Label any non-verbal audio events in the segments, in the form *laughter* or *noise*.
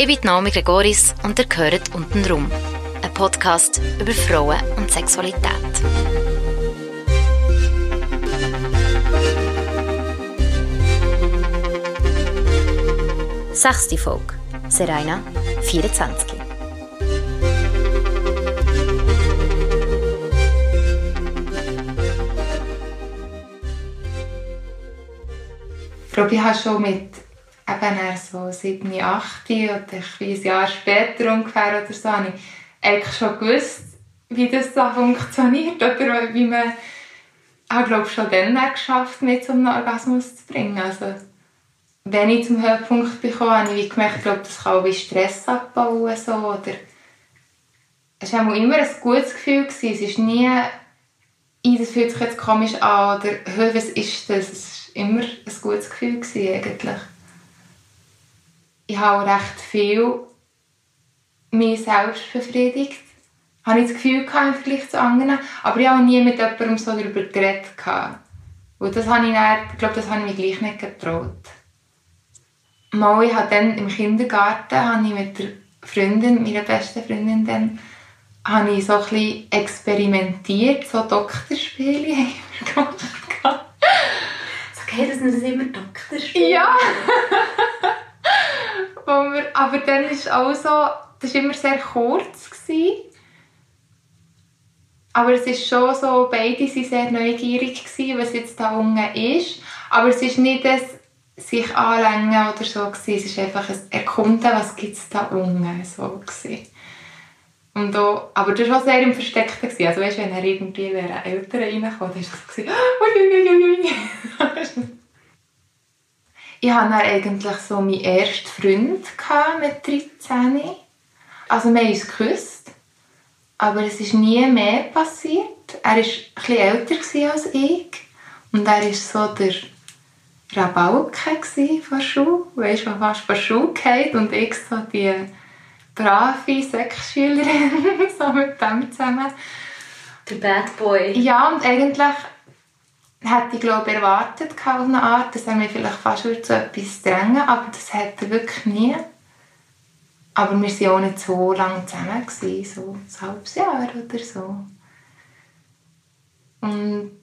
Ich bin Naomi Gregoris und ihr hört «Unten rum», Podcast über Frauen und Sexualität. Sechste Folge. Serena, 24. Ich glaube, ich habe schon mit eben so 7, 8 oder ein Jahr später ungefähr oder so, habe ich eigentlich schon gewusst, wie das so funktioniert oder wie man ich glaube schon dann geschafft, mich zum Orgasmus zu bringen. Also, wenn ich zum Höhepunkt bekomme, habe ich gemerkt, ich glaube, das kann auch wie Stress abbauen. So, oder es war immer ein gutes Gefühl. Gewesen. Es ist nie, das fühlt sich jetzt komisch an oder was ist das? Es war immer ein gutes Gefühl gewesen, eigentlich ich habe auch recht viel mich selbst befriedigt. Habe ich das Gefühl gehabt, im Vergleich zu anderen. Aber ich habe nie mit jemandem so darüber geredet. Und das habe ich dann, ich glaube, das habe ich mir gleich nicht getraut. Mal, ich habe dann im Kindergarten habe ich mit der Freundin, meiner besten Freundin dann, habe ich so ein bisschen experimentiert, so Doktorspiele *laughs* haben wir gemacht. So geht es nicht immer Doktorspiele? Ja! *laughs* wir, aber dann ist auch so, das war immer sehr kurz. Gewesen. Aber es ist schon so, beide waren sehr neugierig, gewesen, was jetzt da unten ist. Aber es ist nicht das sich anlängen oder so. Gewesen. Es ist einfach ein Erkunden, was es da unten. So gewesen. Und auch, aber das war sehr im Versteckten. Gewesen. Also weißt, wenn er irgendwie wäre Eltern reinkommt, dann war es so, uiuiuiui. *gasps* Ich hatte dann eigentlich so meinen ersten Freund mit 13. Also wir haben uns geküsst, aber es ist nie mehr passiert. Er war etwas älter als ich und er war so der Rabauke von Schule, weißt du, fast von Schule geht und ich so die brave Sexschülerin, *laughs* so mit dem zusammen. Der Bad Boy. Ja, und eigentlich hätte ich glaube erwartet auf eine Art, dass er mich vielleicht fast zu etwas drängen aber das hat er wirklich nie. Aber wir waren auch nicht so lange zusammen, gewesen, so ein halbes Jahr oder so. Und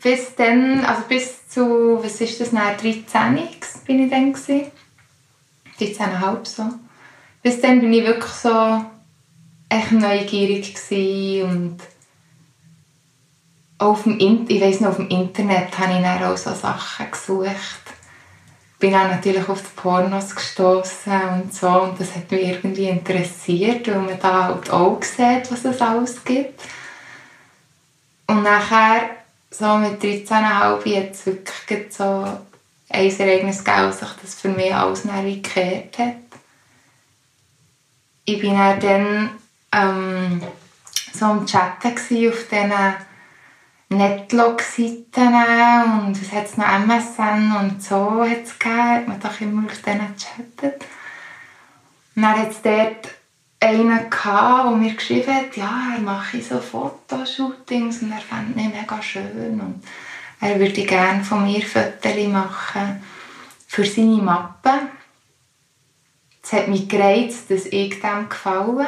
bis dann, also bis zu, was ist das, 13 bin ich dann gewesen. 13,5 so. Bis dann bin ich wirklich so echt neugierig und auf dem, ich weiss noch, auf dem Internet habe ich dann auch so Sachen gesucht. Bin dann natürlich auf die Pornos gestoßen und so und das hat mich irgendwie interessiert, weil man da halt auch sieht, was es alles gibt. Und nachher, so mit 13,5, hat es wirklich so ein Ereignis gegeben, sich das für mich alles gekehrt hat. Ich war dann ähm, so am Chatten auf diesen Netlog-Seiten und es hat noch MSN und so hat es gegeben, man doch immer auf denen gechattet. Und dann hat es dort einen gehabt, der mir geschrieben hat, ja, er mache so Fotoshootings und er fände mich mega schön und er würde gerne von mir Fotos machen für seine Mappe. Es hat mich gereizt, dass ich dem gefallen.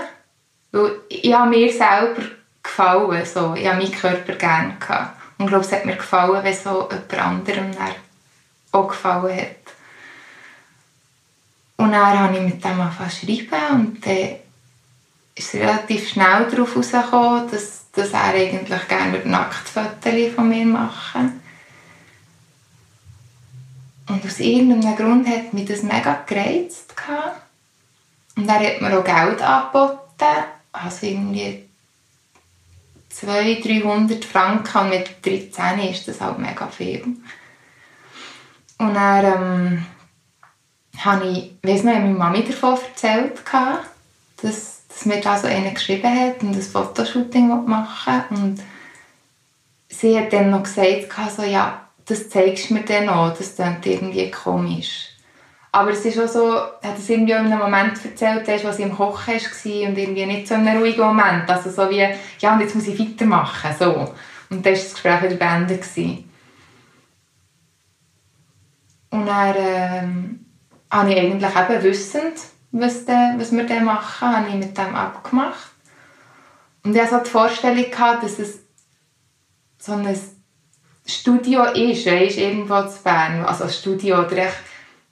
Weil ich habe mir selber gefallen. So. Ich habe meinen Körper gerne. Gehabt. Und ich glaube, es hat mir gefallen, wenn so jemand anderem auch gefallen hat. Und dann habe ich mit dem angefangen zu schreiben und dann ist relativ schnell darauf herausgekommen, dass, dass er eigentlich gerne Nacktfotos von mir machen Und aus irgendeinem Grund hat mich das mega gereizt. Und er hat mir auch Geld angeboten, also irgendwie 200, 300 Franken und mit 13 ist das halt mega viel. Und dann ähm, habe ich, weiss noch, meine Mami davon erzählt, dass, dass mir da so einer geschrieben hat und ein Fotoshooting machen und sie hat dann noch gesagt, so, ja, das zeigst du mir dann auch, das klingt irgendwie komisch. Aber es ist auch so, hat es irgendwie in einem Moment erzählt, wo sie im Kochen war und irgendwie nicht so in einem ruhigen Moment. Also so wie, ja, und jetzt muss ich weitermachen, so. Und dann war das Gespräch wieder beendet. Und dann ähm, habe ich eigentlich eben wissend, was, de, was wir dann machen, habe ich mit dem abgemacht. Und ich hatte so die Vorstellung, gehabt, dass es so ein Studio ist, weißt, irgendwo zu Bern. Also ein Studio oder echt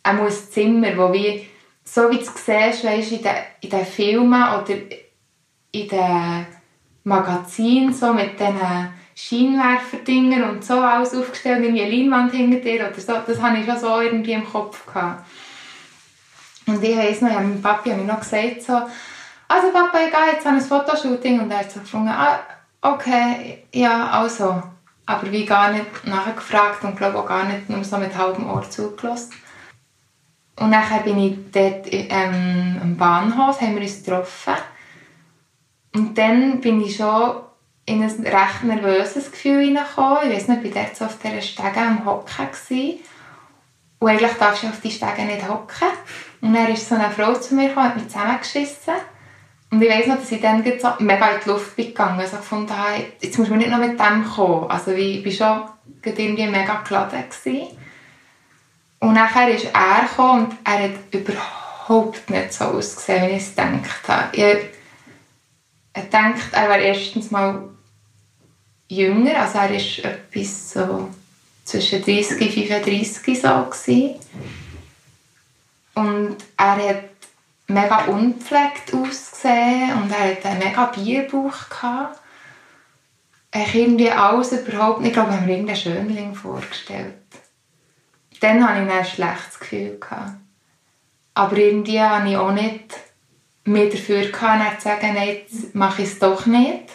auch ein Zimmer, wo wie, so wie du es siehst, weißt, in, den, in den Filmen oder in den Magazinen, so mit diesen Scheinwerferdingern und so alles aufgestellt, irgendwie eine Leinwand hinter dir oder so, das hatte ich schon so irgendwie im Kopf. Gehabt. Und ich weiss noch, ja, mein Papi hat mir noch gesagt, so, also Papa, ich gehe jetzt an ein Fotoshooting und er hat so gefunden, ah, okay, ja, also. Aber wie gar nicht nachgefragt und glaube auch gar nicht nur so mit halbem Ohr zugelassen. Und dann bin ich dort ähm, am Bahnhof, haben wir uns getroffen. Und dann bin ich schon in ein recht nervöses Gefühl hineingekommen. Ich weiß nicht, ich war dort so auf dieser Stege am Hocken. Gewesen. Und eigentlich darfst du auf die Stege nicht hocken. Und dann ist so eine Frau zu mir gekommen, hat mich zusammengeschissen. Und ich weiss noch, dass ich dann so mega in die Luft bin gegangen bin. Also gefunden habe, jetzt muss man nicht noch mit dem kommen. Also ich war schon irgendwie mega geladen. Gewesen. Und nachher ist er gekommen und er hat überhaupt nicht so ausgesehen, wie ich es gedacht habe. Ich, dachte, er wäre erstens mal jünger, also er war etwas so zwischen 30 und 35 so. Gewesen. Und er hat mega unpflegt ausgesehen und er hatte einen mega Bierbauch. Gehabt. Ich irgendwie alles überhaupt nicht, ich glaube, ich habe mir irgendeinen Schönling vorgestellt dann hatte ich ein schlechtes Gefühl. Gehabt. Aber irgendwie hatte ich auch nicht mehr dafür gehabt, zu sagen, nein, jetzt mache ich es doch nicht.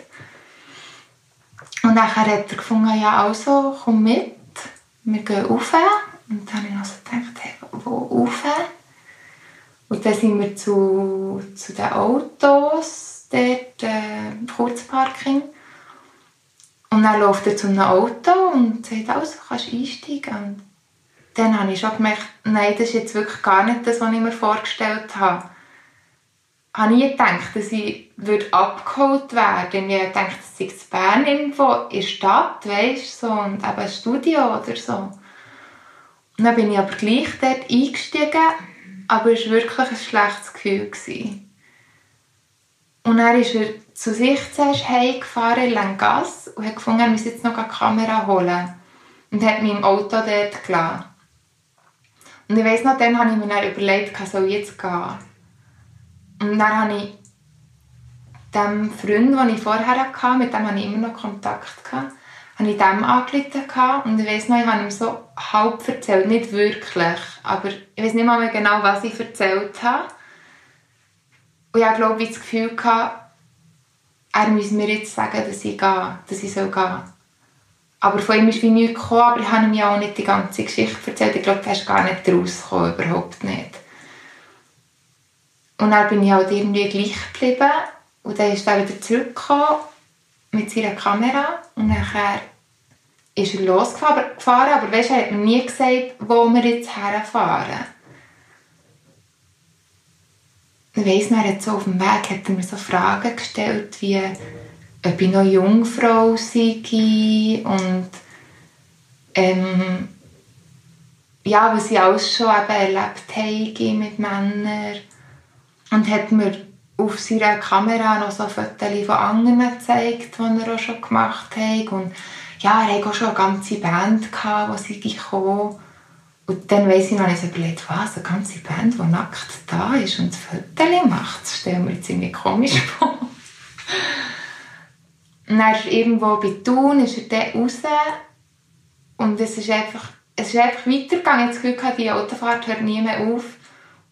Und dann hat er gefunden, ja also, komm mit, wir gehen rauf. Und dann habe ich noch gedacht, hey, wo rauf? Und dann sind wir zu, zu den Autos, dort, äh, Kurzparking. Und dann läuft er zu einem Auto und sagt, also, kannst du einsteigen dann habe ich schon gemerkt, nein, das ist jetzt wirklich gar nicht das, was ich mir vorgestellt habe. Ich habe nie gedacht, dass ich abgeholt werden Ich habe gedacht, ich in Bern irgendwo in der Stadt, weißt, so, und eben ein Studio oder so. Und dann bin ich aber gleich dort eingestiegen, aber es war wirklich ein schlechtes Gefühl. Gewesen. Und dann ist er zu sich zuerst heimgefahren in Langas und hat gefunden, er müsse jetzt noch eine Kamera holen. Und hat mich im Auto dort gelassen. Und ich weiss noch, dann habe ich mir dann überlegt, soll ich jetzt gehen? Und dann habe ich dem Freund, den ich vorher hatte, mit dem hatte ich immer noch Kontakt, gehabt, habe dem angerufen und ich weiss noch, ich habe ihm so halb erzählt, nicht wirklich, aber ich weiß nicht mal mehr genau, was ich erzählt habe. Und ich glaube, ich das Gefühl er müsse mir jetzt sagen, dass ich gehe, dass ich gehen soll. Aber von ihm ist wie nichts gekommen, aber ich habe ihm ja auch nicht die ganze Geschichte erzählt. Ich glaube, er ist gar nicht rausgekommen, überhaupt nicht. Und dann bin ich halt irgendwie gleich geblieben. Und dann ist er wieder zurückgekommen mit seiner Kamera. Und nachher ist er losgefahren. Aber weißt, er hat mir nie gesagt, wo wir jetzt herfahren. Ich weiss, er hat so auf dem Weg hat er mir so Fragen gestellt, wie ob ich noch Jungfrau sei und ähm, ja, was ich alles schon eben erlebt habe mit Männern. Und hat mir auf seiner Kamera noch so Fotos von anderen gezeigt, die er auch schon gemacht hat. Und ja, er hatte auch schon eine ganze Band, die sie gekommen Und dann weiss ich noch, ich überlegt, was, eine ganze Band, die nackt da ist und Fotos macht. Das stellen wir irgendwie komisch *laughs* vor. Und dann ist irgendwo bei Thun, ist er dann raus und es ist einfach, es ist einfach weitergegangen. Ich das Gefühl, die Autofahrt hört nie mehr auf.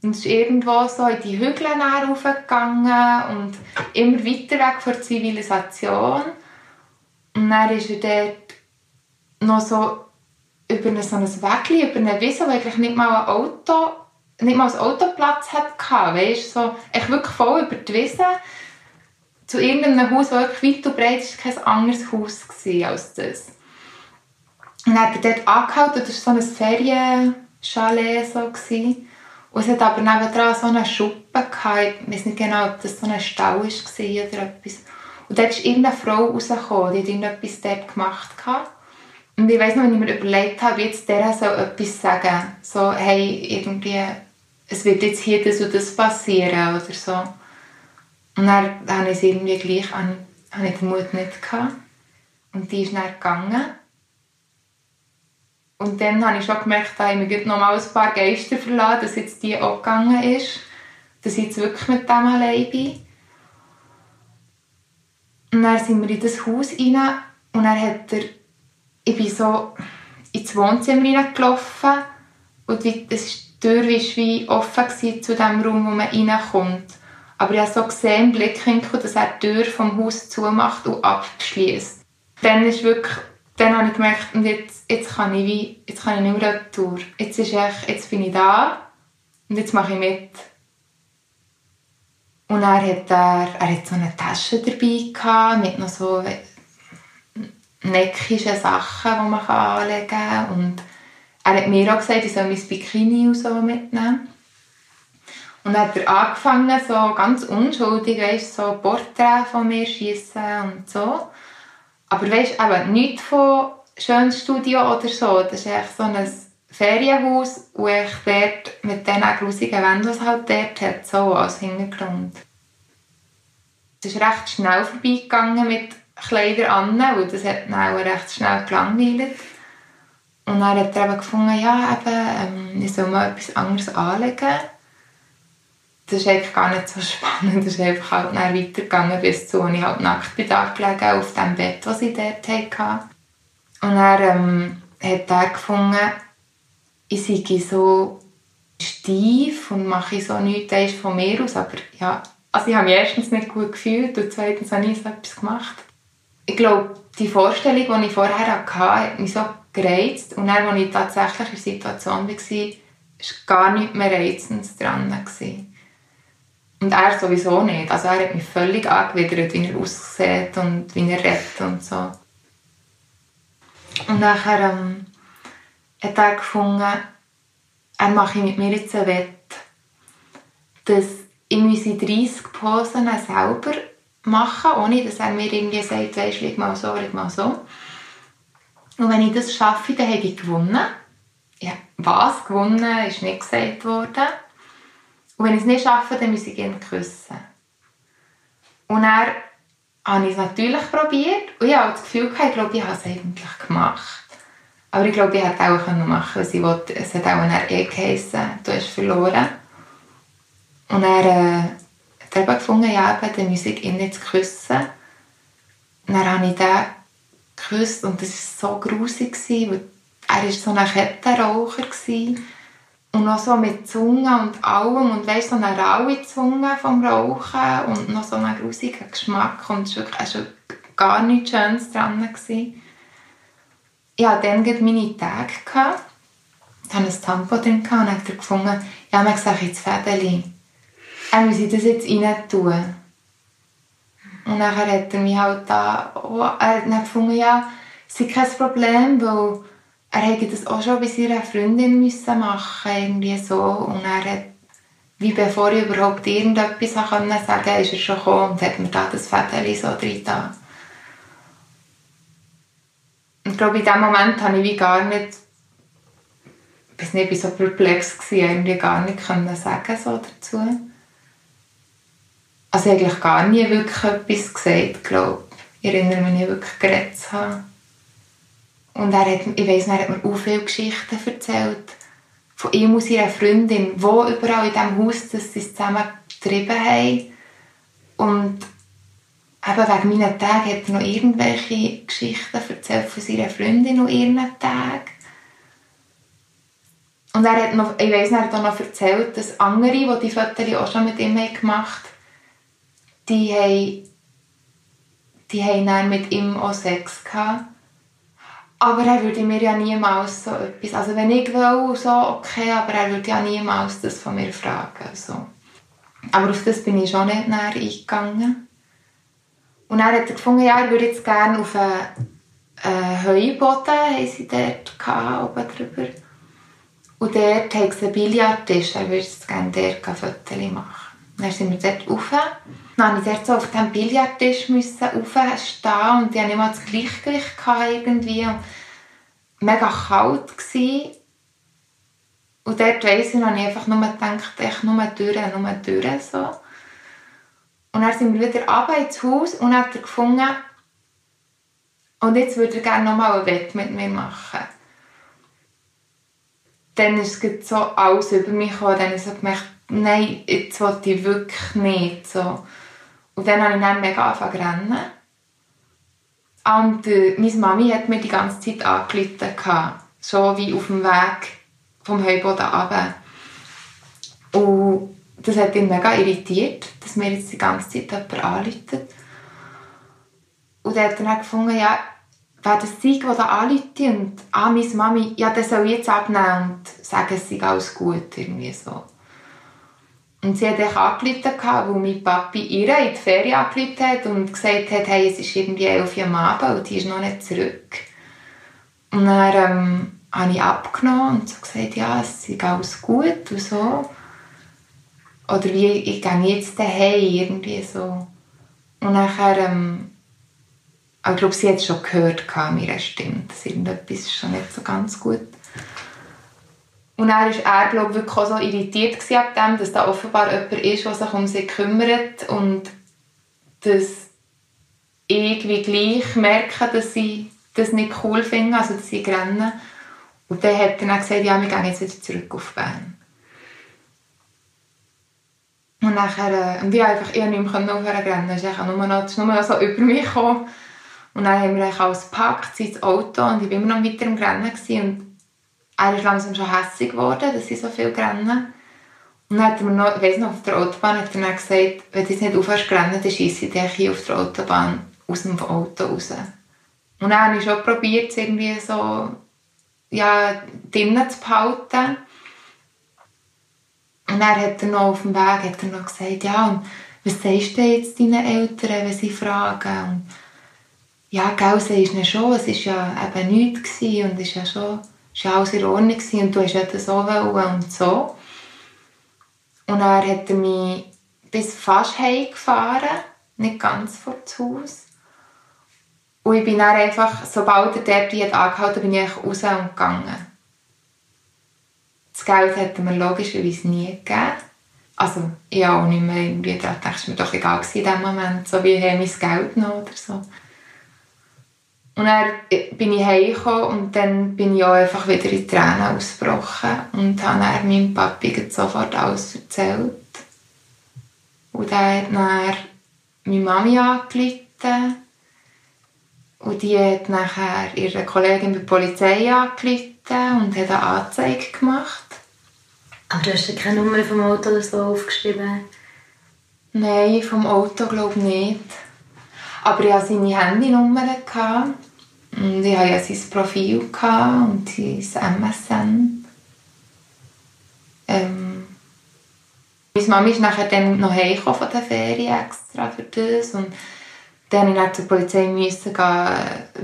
Und es ist irgendwo so in die Hügel raufgegangen und immer weiter weg von der Zivilisation. Und dann ist er dort noch so über so ein Weg, über eine Wiese, wo eigentlich nicht mal ein Auto, nicht mal ein Autoplatz hatte, weißt, so, echt wirklich voll über die Wiese zu irgendeinem Haus, das wirklich weit und breit ist, kein anderes Haus als das. Und dann hat er dort angehalten, das war so ein Ferienchalet. So und es hat aber nebenan so eine Schuppe gehabt, ich weiß nicht genau, ob das so ein Stall war oder etwas. Und dort ist irgendeine Frau rausgekommen, die hat irgendetwas dort gemacht. Gehabt. Und ich weiss noch, wenn ich mir überlegt habe, jetzt der soll etwas sagen. So, hey, irgendwie, es wird jetzt hier das und das passieren oder so. Und dann habe ich es irgendwie gleich, habe ich den Mut nicht gehabt. Und die ist dann gegangen. Und dann habe ich schon gemerkt, dass ich mir noch mal ein paar Geister verlassen, dass jetzt die auch gegangen ist. Dass ich jetzt wirklich mit dem allein bin. Und dann sind wir in das Haus rein und dann hat er, ich bin so ins Wohnzimmer reingelaufen und die, das Tür war wie offen zu dem Raum, wo man reinkommt. Aber ich habe so gesehen im Blickwinkel, dass er die Tür vom Haus zumacht und abschließt. Dann ist wirklich, dann habe ich gemerkt, und jetzt, jetzt kann ich wie, jetzt kann ich nicht mehr retour. Jetzt ist echt, jetzt bin ich da und jetzt mache ich mit. Und er hat, er, er hat so eine Tasche dabei gehabt, mit noch so neckischen Sachen, die man anlegen kann. Und er hat mir auch gesagt, ich soll mein Bikini und so mitnehmen. Und dann hat er angefangen, so ganz unschuldig, weißt, so Porträts von mir schießen und so. Aber weißt, eben nichts von Schönstudio oder so. Das ist echt so ein Ferienhaus, wo ich dort mit diesen grusigen Wänden, die halt dort hat, so als Hintergrund. Es ist recht schnell vorbeigegangen mit Kleidern an, weil das hat dann auch recht schnell gelangweilt. Und dann hat er eben gefunden, ja, eben, ähm, ich soll mal etwas anderes anlegen das ist eigentlich gar nicht so *laughs* spannend. Das ist einfach halt dann weitergegangen bis zu, als ich halt nackt bin gelegen, auf dem Bett, das ich dort hatte. Und dann ähm, hat er gefunden, ich sei so steif und mache so nichts von mir aus. Aber ja, also ich habe mich erstens nicht gut gefühlt und zweitens habe ich so etwas gemacht. Ich glaube, die Vorstellung, die ich vorher hatte, hat mich so gereizt. Und dann, als ich tatsächlich in der Situation war, war gar nichts mehr Reizendes dran. Gewesen. Und er sowieso nicht. Also er hat mich völlig angewidert, wie er aussieht und wie er redet und so. Und nachher ähm, hat er gefunden, er mache mit mir jetzt ein Wett, dass ich unsere 30 Posen selber machen, ohne dass er mir irgendwie sagt, weisst, leg mal so, leg mal so. Und wenn ich das schaffe, dann habe ich gewonnen. Ja, was gewonnen, ist nicht gesagt worden. Und wenn ich es nicht schaffe, dann muss ich ihn küssen. Und dann habe ich es natürlich probiert und ich habe das Gefühl, ich glaube, ich habe es eigentlich gemacht. Aber ich glaube, ich hätte auch machen können, wollte. Es hat auch ein eh geheissen, du hast verloren. Und er äh, hat er gefunden, ja, eben, dann muss ich ihn nicht küssen. Und dann habe ich den geküsst und das war so grusig, weil er war so ein Kettenraucher. War. Und noch so mit Zunge und allem und weißt, so eine raue Zunge vom Rauchen und noch so einen grusigen Geschmack und es war also gar nichts Schönes dran. Gewesen. Hatte dann meine Tage. Gehabt. Ich hatte ein Tampon drin und habe gefunden, ja, man sagt jetzt Fädeli, er muss das jetzt rein tun. Und dann hat er mich halt da, oh, er hat gefunden, ja, es ist kein Problem, weil er hätte das auch schon bei seiner Freundin müssen machen irgendwie so und er hat wie bevor ich überhaupt irgendetwas sagen konnte, ist er schon gekommen und hat mir da das Fädeli so drin. Und ich glaube, in dem Moment habe ich wie gar nicht, ich weiß nicht, ich war so perplex, gewesen, irgendwie gar nicht können sagen so dazu. Also eigentlich gar nie wirklich etwas gesagt, glaube ich. Ich erinnere mich nicht wirklich geredet zu haben. Und er hat, ich weiss, er hat mir auch viele Geschichten erzählt. Von ihm und seiner Freundin, wo überall in diesem Haus dass sie es zusammen getrieben haben. Und eben wegen meinen Tagen hat er noch irgendwelche Geschichten erzählt von seiner Freundin und ihren Tagen. Und er hat noch, ich weiss, er hat auch noch erzählt, dass andere, die die Fotos auch schon mit ihm gemacht haben, die haben, die haben dann mit ihm auch Sex gehabt. Aber er würde mir ja niemals so etwas, also wenn ich will, so okay, aber er würde ja niemals das von mir fragen. So. Aber auf das bin ich schon nicht näher eingegangen. Und dann hat er gefunden, ja, er würde jetzt gerne auf einen Heuboden, haben sie dort gehabt, oben drüber. Und dort haben sie einen Billardtisch, er würde jetzt gerne dort Fotos machen. Dann sind wir dort rauf. Dann musste ich so auf diesem Billardtisch raufstehen und ich hatte nicht mal das Gleichgewicht irgendwie. Und mega kalt gewesen. Und dort weiss ich noch, ich einfach nur gedacht, echt nur durch, nur durch, so. Und dann sind wir wieder runter ins Haus und hat er gefunden, und jetzt würde er gerne nochmal ein Wett mit mir machen. Dann ist es so alles über mich gekommen, dann habe ich so gemerkt, nein, jetzt will ich wirklich nicht. So. Und dann habe ich dann mega angefangen zu rennen. Und äh, meine Mami hat mir die ganze Zeit angerufen, so wie auf dem Weg vom Heuboden runter. Und das hat ihn mega irritiert, dass mir jetzt die ganze Zeit jemand anruft. Und er hat dann gefunden, ja, wer das sei, der da anruft und ah, meine Mami, ja, der soll jetzt abnehmen und sagen, es sei alles gut, irgendwie so. Und sie hat auch angerufen, weil mein Papi ihr in die Ferien angerufen hat und gesagt hat, hey, es ist irgendwie elf Uhr am Abend und die ist noch nicht zurück. Und dann ähm, habe ich abgenommen und so gesagt, ja, es ist alles gut und so. Oder wie, ich gehe jetzt daheim, irgendwie so. Und nachher, ähm, ich glaube, sie hat es schon gehört an meiner Stimme, dass irgendetwas schon nicht so ganz gut und dann war er, glaube wirklich auch so irritiert ab dem, dass da offenbar jemand ist, der sich um sie kümmert und dass irgendwie gleich merken, dass sie das nicht cool finden, also dass sie rennen. Und dann hat er dann gesagt, ja, wir gehen jetzt wieder zurück auf Bern. Und nachher, und ich einfach ich nicht mehr aufhören rennen, es ist nur noch, nur noch so über mich gekommen. Und dann haben wir alles gepackt, ins Auto und ich war immer noch weiter im Rennen. Und er ist langsam schon hässlich geworden, dass sie so viel rennen. Und dann hat er mir noch, ich weiss noch, auf der Autobahn hat er gesagt, wenn du jetzt nicht aufhörst zu rennen, dann scheisse ich dich hier auf der Autobahn aus dem Auto raus. Und dann habe ich schon probiert, irgendwie so, ja, drinnen zu behalten. Und dann hat er noch auf dem Weg hat er noch gesagt, ja, und was sagst du jetzt deinen Eltern, wenn sie fragen? Und ja, gell, sagst du schon, es war ja eben nichts und es ist ja schon es war alles in Ordnung und du hast ja so und so. Und er hat mich bis fast heimgefahren, nicht ganz vor das Haus. Und ich bin dann einfach, sobald er dort hat angehalten bin ich raus und gegangen. Das Geld hätte mir logischerweise nie gegeben. Also, ich habe auch nicht mehr irgendwie gedacht, es war mir doch egal in dem Moment, so wie ich mein Geld noch oder so. Und dann bin ich heimgekommen und dann bin ich auch einfach wieder in Tränen ausgebrochen und habe dann meinem Papi sofort alles erzählt. Und er hat dann meine Mami angerufen und die hat nachher ihre Kollegin bei der Polizei angerufen und hat eine Anzeige gemacht. Aber du hast ja keine Nummer vom Auto oder so aufgeschrieben? Nein, vom Auto glaube ich nicht. Aber ich hatte seine Handynummer. Und ich hatte ja sein Profil und sein MSN. Ähm, meine Mama ist nachher dann noch heimgekommen von der Ferien extra für das. Und dann musste ich zur Polizei müssen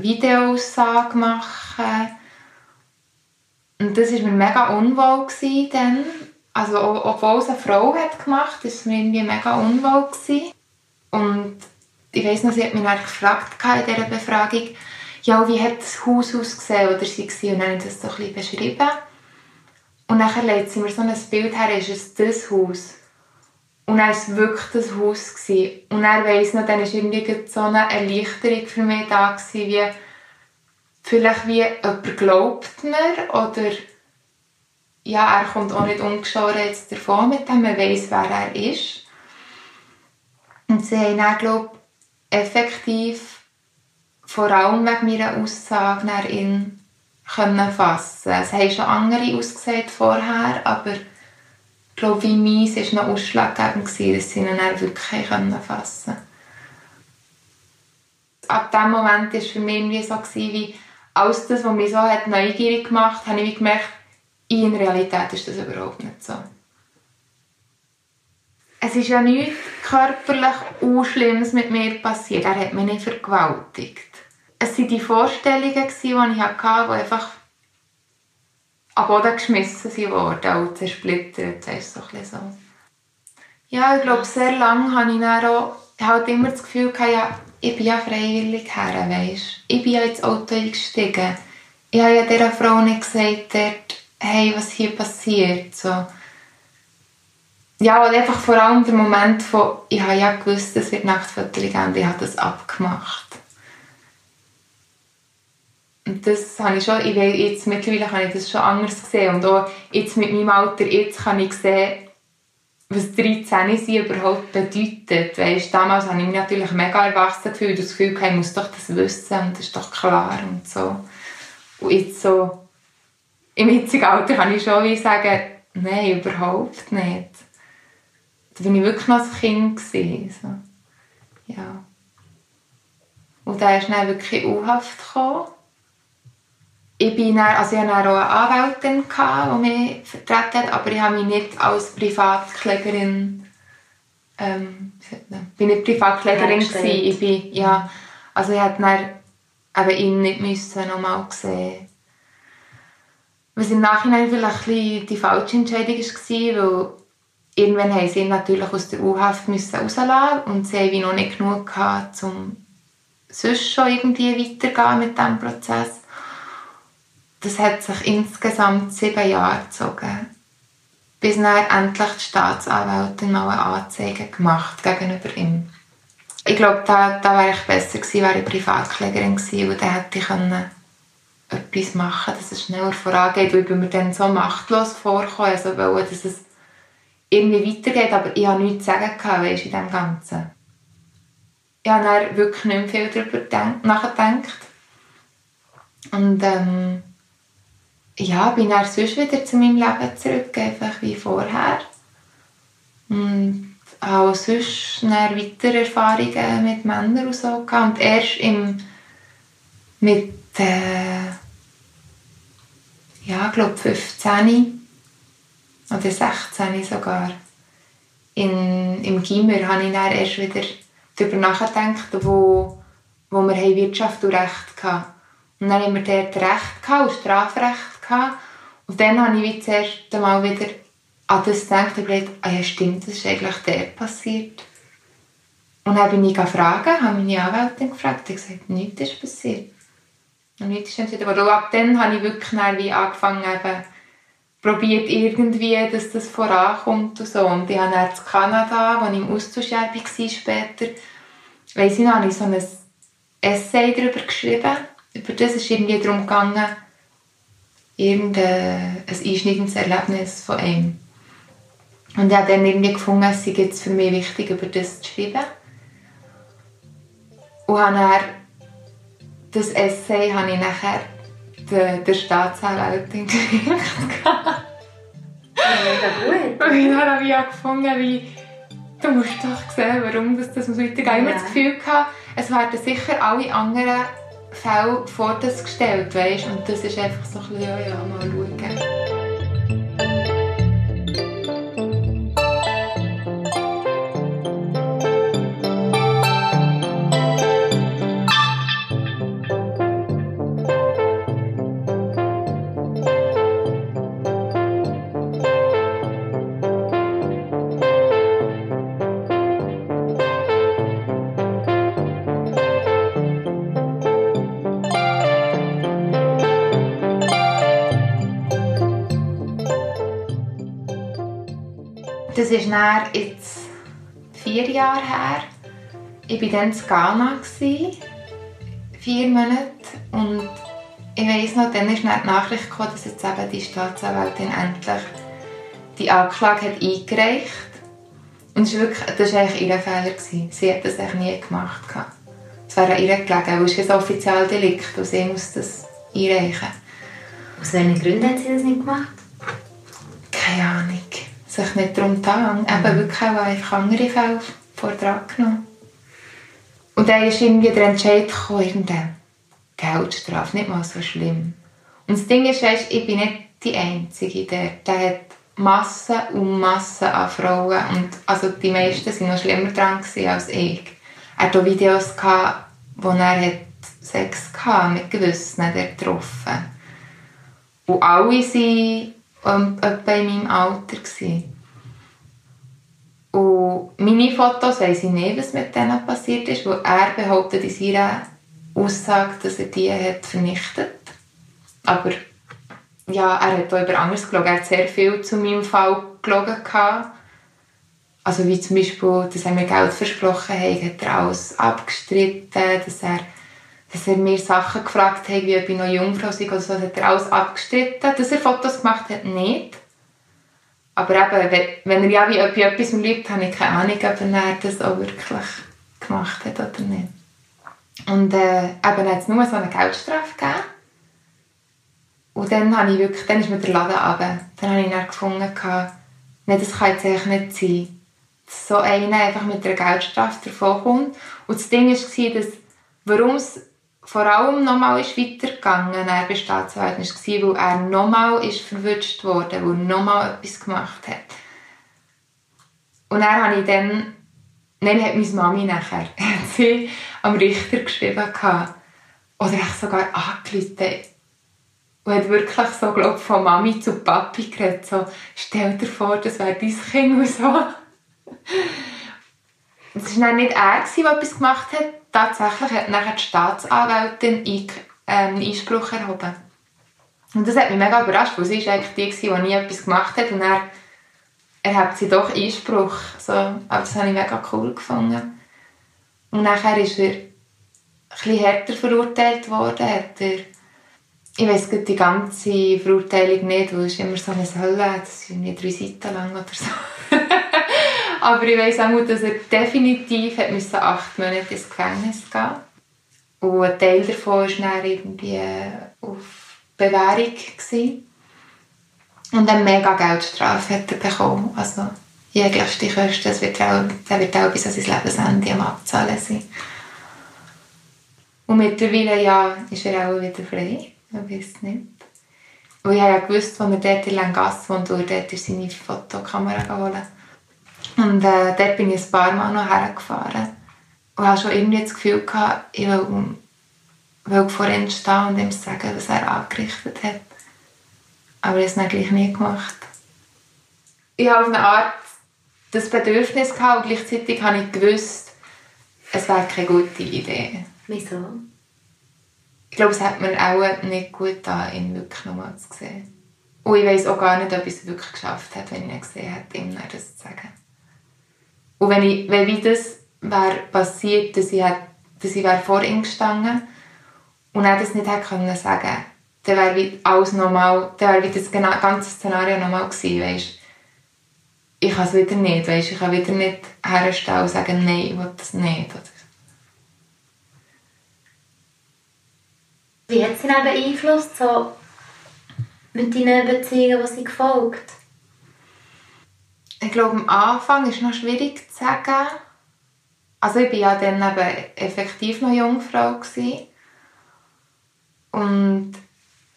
Videoaussage machen. Und das war mir mega unwohl dann. Also, obwohl es eine Frau hat gemacht hat, war es mir irgendwie mega unwohl. Und ich weiss noch, sie hat mich dann gefragt in dieser Befragung, ja, wie hat das Haus ausgesehen oder sie war. Und dann habe ich das so ein bisschen beschrieben. Und dann legt sie mir so ein Bild her, ist es das Haus. Und dann war es wirklich das Haus. Gewesen. Und dann weiss noch, dann war irgendwie so eine Erleichterung für mich da, gewesen, wie vielleicht wie jemand glaubt mir oder ja, er kommt auch nicht ungeschoren jetzt davon mit dem, man weiss, wer er ist. Und sie haben dann, glaube effektiv vor allem wegen meiner Aussage nach ihn können fassen. Es haben schon andere ausgesehen vorher, aber ich glaube, wie meins war noch ausschlaggebend, dass sie ihn dann wirklich fassen konnten. Ab diesem Moment war es für mich irgendwie so, wie alles das, was mich so hat neugierig gemacht hat, habe ich gemerkt, in Realität ist das überhaupt nicht so. Es ist ja nichts körperlich Unschlimmes mit mir passiert. Er hat mich nicht vergewaltigt. Es waren die Vorstellungen, die ich hatte, die einfach am Boden geschmissen wurden und zersplittert. Das ist so ein so. Ja, ich glaube, sehr lange hatte ich dann auch halt immer das Gefühl, gehabt, ja, ich bin ja freiwillig her, weißt? Ich bin ja ins Auto eingestiegen. Ich habe ja dieser Frau nicht gesagt, dort, hey, was hier passiert. So. Ja, und einfach vor allem der Moment von, ich habe ja gewusst, es wird Nachtfotos geben ich habe das abgemacht. Und das habe ich schon, ich will jetzt mittlerweile habe ich das schon anders gesehen und auch jetzt mit meinem Alter, jetzt kann ich sehen, was 13 sein überhaupt bedeutet. Weißt, damals habe ich mich natürlich mega erwachsen gefühlt, das Gefühl, ich muss doch das wissen und das ist doch klar und so. Und jetzt so, im jetzigen Alter kann ich schon wie sagen, nein, überhaupt nicht. Da war ich wirklich noch ein Kind. Gewesen, so. Ja. Und dann ist dann wirklich U-Haft gekommen ich, bin dann, also ich hatte auch eine Anwältin, die mich vertreten hat, aber ich habe mich nicht als Privatklägerin ähm, bin nicht Privatklägerin gewesen. Ich bin, ja, also ich hätte dann eben ihn nicht müssen nochmal sehen was im Nachhinein vielleicht ein die falsche Entscheidung war, weil irgendwann haben sie ihn natürlich aus der U-Haft rauslassen und sie haben noch nicht genug gehabt, um sonst schon irgendwie weiterzugehen mit diesem Prozess das hat sich insgesamt sieben Jahre gezogen. Bis dann endlich die Staatsanwältin mal eine Anzeige gemacht gegenüber ihm. Ich glaube, da, da wäre ich besser gewesen, wäre ich Privatklägerin gewesen, weil dann hätte ich können etwas machen dass es schneller vorangeht, weil ich mir dann so machtlos vorgekommen, also wollte, dass es irgendwie weitergeht, aber ich habe nichts zu sagen gehabt, weißt, in dem Ganzen. Ich habe dann wirklich nicht viel darüber nachgedacht. Und ähm, ja, bin dann sonst wieder zu meinem Leben zurück, einfach wie vorher. Und auch sonst dann weitere Erfahrungen mit Männern und so gehabt. Und erst im, mit, äh, ja, glaube 15 oder 16 sogar, in, im Gimmer habe ich dann erst wieder darüber nachgedacht, wo, wo wir Wirtschaft und Recht hatten. Und dann haben wir dort Recht und Strafrecht Gehabt. Und dann habe ich wie das erste Mal wieder an das gedacht und gedacht, ah ja stimmt, das ist eigentlich der passiert. Und dann bin ich gefragt, habe meine Anwältin gefragt, die gesagt, nichts ist passiert. Und nichts ist entschieden. Aber ab dann habe ich wirklich wie angefangen, eben, probiert irgendwie, dass das vorankommt und so. Und ich habe dann in Kanada, wo ich im Austausch war später, weiss ich noch, habe ich so ein Essay darüber geschrieben. Über das ist irgendwie darum gegangen, irgendein einschneidendes Erlebnis von ihm. Und ich habe dann irgendwie gefunden, es sei jetzt für mich wichtig, über das zu schreiben. Und habe dann das Essay habe ich nachher der, der Staatsanwältin geschickt. Mega gut. Und dann habe ich auch gefunden, wie, du musst doch sehen, warum das, das muss weitergehen. Ich habe immer das Gefühl gehabt, es werden sicher alle anderen Fälle vor das gestellt, weißt? Und das ist einfach so ein bisschen, ja, ja, mal schauen. Ist dann jetzt vier Jahre her. Ich war dann in Ghana, vier Monate. Und ich weiss noch, dann ist dann die Nachricht gekommen, dass jetzt eben die Staatsanwältin endlich die Anklage hat eingereicht Und das war, wirklich, das war eigentlich ihr Fehler. Sie hat das eigentlich nie gemacht. Es wäre an ihr gelegen, weil es ist ein Offizialdelikt und sie muss das einreichen. Aus welchen Gründen hat sie das nicht gemacht? Keine Ahnung sich nicht darum getan. Mhm. Eben wirklich auch einfach andere Fälle vortragen genommen. Und dann ist irgendwie der Entscheid gekommen, irgendeine Geldstrafe, nicht mal so schlimm. Und das Ding ist, weißt, ich bin nicht die Einzige, der, der hat Massen und Massen an Frauen. Und also die meisten waren noch schlimmer dran als ich. Er hatte Videos, gehabt, wo er hat Sex hatte mit Gewissen getroffen Und alle waren ähm, etwa in meinem Alter. Gewesen. Und meine Fotos weiss ich nicht, was mit denen passiert ist, weil er behauptet in seiner Aussage, dass er die hat vernichtet Aber ja, er hat auch über anderes gelogen. Er hat sehr viel zu meinem Fall gelogen. Also wie zum Beispiel, dass er mir Geld versprochen hat, hat er alles abgestritten, dass er, dass er mir Sachen gefragt hat, wie ob ich noch Jungfrau sei oder so, hat er alles abgestritten. Dass er Fotos gemacht hat, nicht. Aber eben, wenn er ja wie bei etwas liebt, habe ich keine Ahnung, ob er das auch wirklich gemacht hat oder nicht. Und äh, eben hat es nur so eine Geldstrafe gegeben. Und dann, habe ich wirklich, dann ist mir der Laden runter. Dann habe ich dann gefunden, nee, das kann jetzt eigentlich nicht sein. Dass so einer einfach mit einer Geldstrafe davonkommt. Und das Ding war, dass, warum es vor allem nochmal ist weitergegangen er bei Staatsanwalt, war, weil er nochmal ist verwünscht wurde, weil er nochmal etwas gemacht hat. Und dann habe ich dann, dann hat meine Mami nachher *laughs* sie am Richter geschrieben oder ich sogar angerufen und hat wirklich so, glaub, von Mami zu Papi geredet, so, stell dir vor, das wäre dein Kind und so. *laughs* Es war nicht er, der etwas gemacht hat. Tatsächlich hat nachher die Staatsanwältin einen ähm, Einspruch erhoben. Und das hat mich mega überrascht, weil sie war eigentlich die, die nie etwas gemacht hat. Und er erhebt sie doch Einspruch. So. Aber das habe ich mega cool gefunden. Und nachher ist er etwas härter verurteilt worden. Hat er, ich weiß die ganze Verurteilung nicht, weil es immer so eine Hölle, das ist nicht drei Seiten lang oder so. *laughs* Aber ich weiss auch, dass er definitiv hat müssen acht Monate ins Gefängnis gehen Und ein Teil davon war dann irgendwie auf Bewährung. Gewesen. Und eine mega Geldstrafe hat er bekommen. Also jegliche Kosten, das wird auch, der wird auch bis an sein Lebensende am Abzahlen sein. Und mittlerweile ja, ist er auch wieder frei. Ich weiß nicht. Und ich habe ja gewusst, als er dort in Langasse wohnt, wo er dort seine Fotokamera holen und äh, dort bin ich ein paar Mal noch hergefahren. Und hatte schon irgendwie das Gefühl, gehabt, ich will, will vor ihm stehen und ihm sagen, was er angerichtet hat. Aber ich habe es dann gleich nicht gemacht. Ich habe auf eine Art das Bedürfnis gehabt und gleichzeitig habe ich gewusst, es wäre keine gute Idee. Wieso? Ich glaube, es hat mir auch nicht gut getan, ihn wirklich nochmal zu sehen. Und ich weiß auch gar nicht, ob ich es wirklich geschafft habe, wenn ich ihn gesehen hätte, ihm das zu sagen. Und wenn, ich, wenn wie das wäre passiert, dass ich, dass ich vor ihm gestanden und er das nicht hätte können sagen dann wäre wie alles normal, dann wäre wie das ganze Szenario normal gewesen, weißt? Ich kann es wieder nicht, weißt? Ich kann wieder nicht herstellen und sagen, nein, ich will das nicht. Oder? Wie hat es ihn beeinflusst, so mit deinen Beziehungen, die sie gefolgt ich glaube, am Anfang ist noch schwierig zu sagen. Also ich war ja dann eben effektiv noch Jungfrau. Gewesen. Und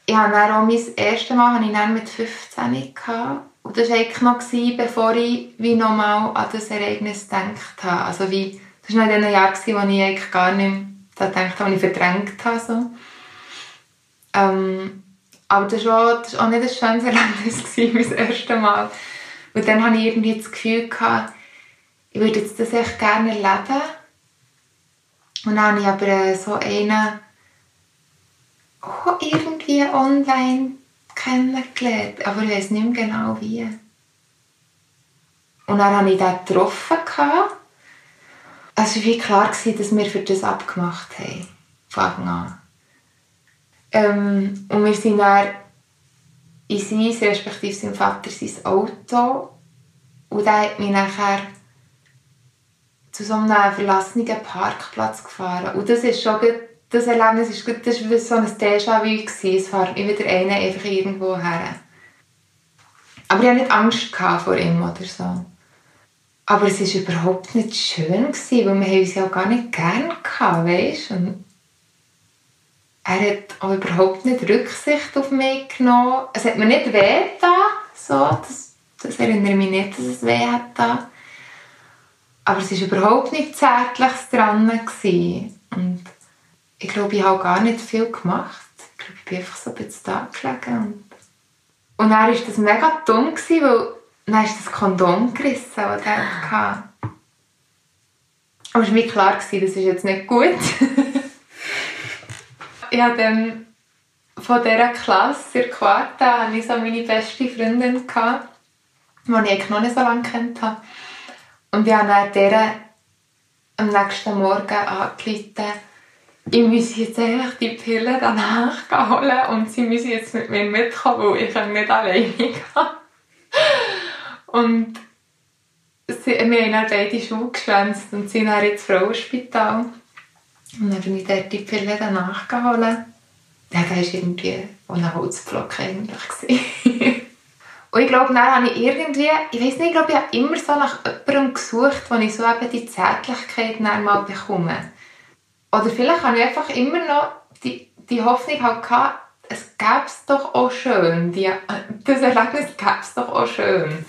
ich hatte dann auch mein erstes Mal ich dann mit 15 gehabt. Und das war eigentlich noch, gewesen, bevor ich wie nochmal an das Ereignis gedacht habe. Also wie, das war noch in den Jahren, wo ich eigentlich gar nicht mehr daran gedacht habe, wo ich verdrängt habe. So. Ähm, aber das war, auch, das war auch nicht ein schönes Erlebnis, *laughs* mein erstes Mal. Und dann hatte ich irgendwie das Gefühl, gehabt, ich würde jetzt das echt gerne erleben. Und dann habe ich aber so einen auch irgendwie online kennengelernt, aber ich weiß nicht mehr genau wie. Und dann habe ich den getroffen. Es war wie klar, dass wir für das abgemacht haben. Von Anfang an. Ähm, und wir sind dann in sein, respektive sein Vater, sein Auto. Und er hat mich nachher zu so einem verlassenen Parkplatz gefahren. Und das ist schon gut, das Erlebnis ist gut, das war so ein Déjà-vu. Es fährt mir wieder einer einfach irgendwo her. Aber ich hatte nicht Angst vor ihm oder so. Aber es war überhaupt nicht schön, weil wir uns ja gar nicht gerne hatten, weißt? Und er hat auch überhaupt nicht Rücksicht auf mich genommen. Es hat mir nicht weh getan, so, das das erinnere ich mich nicht, dass es weh hat da. Aber es war überhaupt nicht Zärtliches dran. Gewesen. Und ich glaube, ich habe gar nicht viel gemacht. Ich glaube, ich bin einfach so ein bisschen da gelegen. Und, und dann war das mega dumm, gewesen, weil dann ist das Kondom gerissen, das er hatte. Aber es war mir klar, gewesen, das ist jetzt nicht gut. *laughs* ich habe dann von dieser Klasse, der Quarta, hatte ich so meine beste Freundin, gehabt, die ich noch nicht so lange kennt habe. Und ich habe dann der am nächsten Morgen angerufen, ich muss jetzt einfach die Pille danach holen und sie müssen jetzt mit mir mitkommen, weil ich nicht alleine gehen Und sie, wir haben dann beide Schuhe geschwänzt und sind dann ins Frauenspital. Und dann bin ich dort die Pille danach geholt. Ja, das war irgendwie ein Holzblock eigentlich. *laughs* und ich glaube, dann habe ich irgendwie, ich weiß nicht, ich glaube, ich habe immer so nach jemandem gesucht, wo ich so eben die Zärtlichkeit mal bekomme. Oder vielleicht habe ich einfach immer noch die, die Hoffnung halt gehabt, es gäbe es doch auch schön. Die, das Erlebnis gäbe es doch auch schön.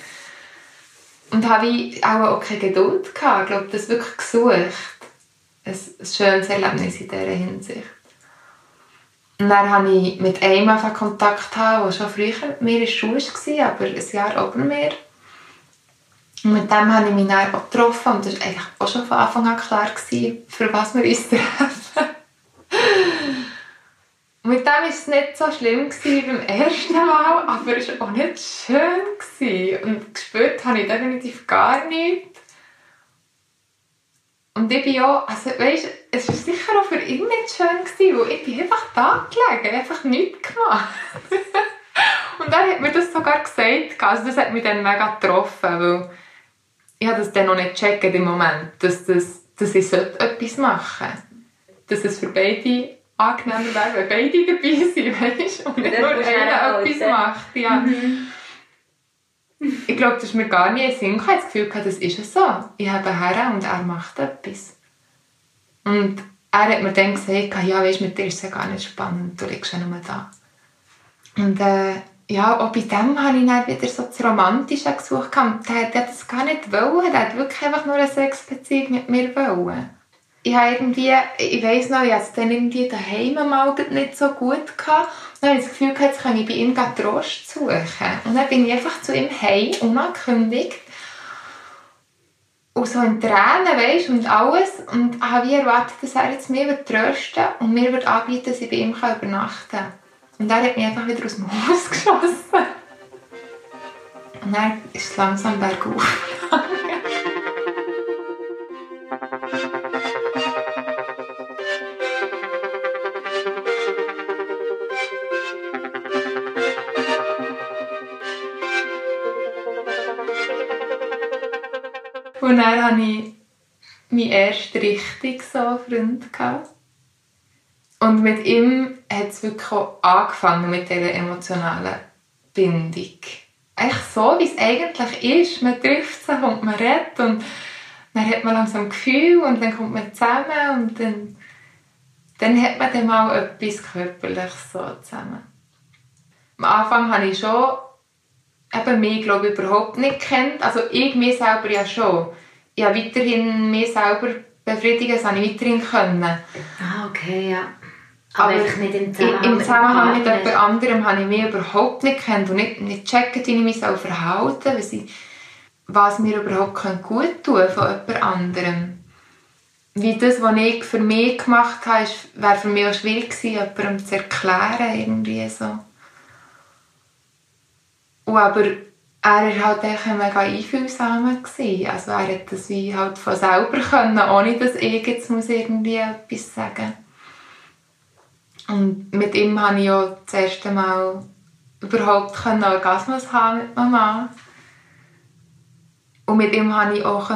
Und habe ich auch keine Geduld gehabt. Ich glaube, das wirklich gesucht. Ein, schönes Erlebnis in dieser Hinsicht. Und dann habe ich mit einem einfach Kontakt gehabt, der schon früher mit mir in der Schule war, aber ein Jahr über mir. Und mit dem habe ich mich dann auch getroffen und das war eigentlich auch schon von Anfang an klar, gewesen, für was wir uns *laughs* treffen. Und mit dem war es nicht so schlimm wie beim ersten Mal, aber es war auch nicht schön. Gewesen. Und gespürt habe ich definitiv gar nichts. Und ich bin auch, also weißt, es war sicher auch für ihn nicht schön, gewesen, weil ich bin einfach da gelegen, einfach nichts gemacht. *laughs* und er hat mir das sogar gesagt, also das hat mich dann mega getroffen, weil ich habe das dann noch nicht gecheckt im Moment, dass, das, dass ich etwas machen Dass es für beide angenehmer wäre, wenn beide dabei sind, *laughs* weißt Und nicht nur einer etwas macht. Ja. Mhm. Ich glaube, das ist mir gar nie in Sinn. Ich habe das Gefühl, das ist so. Ich habe her und er macht etwas. Und er hat mir dann gesagt, ja, weißt, mit dir ist es ja gar nicht spannend, du liegst ja nur da. Und äh, ja, auch bei dem habe ich dann wieder so das Romantische gesucht. Der, der hat das gar nicht wollen. Der hat wirklich einfach nur eine Sexbeziehung mit mir wollen. Ich habe irgendwie, ich weiss noch, ich hatte es dann irgendwie daheim mal nicht so gut gehabt. Dann habe ich das Gefühl jetzt kann ich bei ihm Trost suchen. Und dann bin ich einfach zu ihm heim, unangekündigt. Und so in Tränen, weißt und alles. Und habe wie erwartet, dass er jetzt mir trösten und mir wird anbieten, dass ich bei ihm übernachten kann. Und er hat mich einfach wieder aus dem Haus *laughs* geschossen. Und dann ist es langsam bergauf Dann hatte ich meinen ersten richtigen so Freund. Und mit ihm hat es wirklich auch angefangen mit dieser emotionalen Bindung. Eigentlich so, wie es eigentlich ist. Man trifft sich und man redet und dann hat man langsam Gefühl und dann kommt man zusammen und dann, dann hat man dann mal etwas Körperliches so zusammen. Am Anfang habe ich schon eben mich, glaube ich, überhaupt nicht kennt. Also ich mich selber ja schon. Ich habe weiterhin mich selber befriedigen, das habe ich weiterhin können. Ah, okay, ja. Aber, Aber nicht im Zusammenhang, im Zusammenhang mit, mit jemand anderem habe ich mich überhaupt nicht kennt und nicht, nicht checken, wie ich mich so verhalten was, was mir überhaupt gut tun kann von jemand anderem. Wie das, was ich für mich gemacht habe, wäre für mich auch schwierig gewesen, jemandem zu erklären. Irgendwie so. Und aber er war halt mega einfühlsam. Gewesen. Also er hat das wie halt von selber können, ohne dass ich jetzt muss irgendwie etwas sagen Und mit ihm konnte ich auch das erste Mal überhaupt einen Orgasmus haben mit Mama. Und mit ihm konnte ich auch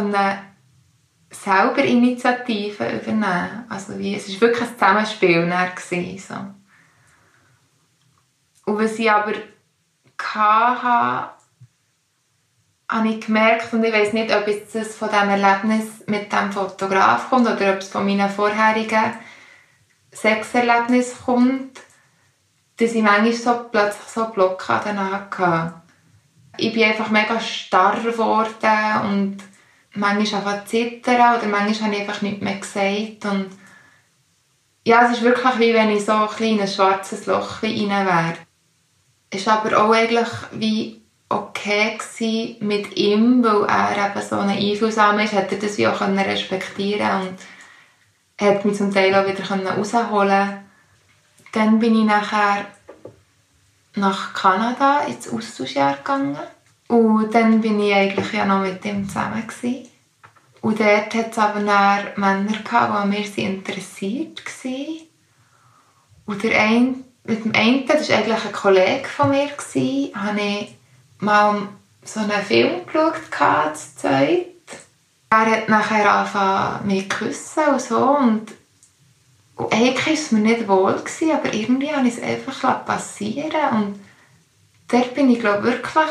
selber Initiativen übernehmen. Also wie, es war wirklich ein Zusammenspiel. Gewesen, so. Und was ich aber hatte, habe ich gemerkt, und ich weiß nicht, ob es von diesem Erlebnis mit dem Fotograf kommt oder ob es von meinen vorherigen Sexerlebnissen kommt, dass ich manchmal so plötzlich so Blockaden hatte. Ich bin einfach mega starr geworden und manchmal einfach zittern oder manchmal habe ich einfach nichts mehr gesagt und ja, es ist wirklich wie wenn ich so ein kleines schwarzes Loch rein wäre. Es war aber auch eigentlich wie okay mit ihm, weil er eben so ein Einfühlsamer ist, hat er das wie auch respektieren und hat mich zum Teil auch wieder rausholen Dann bin ich nachher nach Kanada ins Austauschjahr gegangen und dann bin ich eigentlich ja noch mit ihm zusammen gewesen. Und dort hat es aber dann Männer gehabt, die mir interessiert waren. Und der eine, mit dem einen, das war eigentlich ein Kollege von mir, habe ich mal so einen Film geschaut, zu zweit. Er hat nachher angefangen, mich küssen und so. Und, eigentlich war es mir nicht wohl, aber irgendwie habe ich es einfach passieren Und dort bin ich, glaube wirklich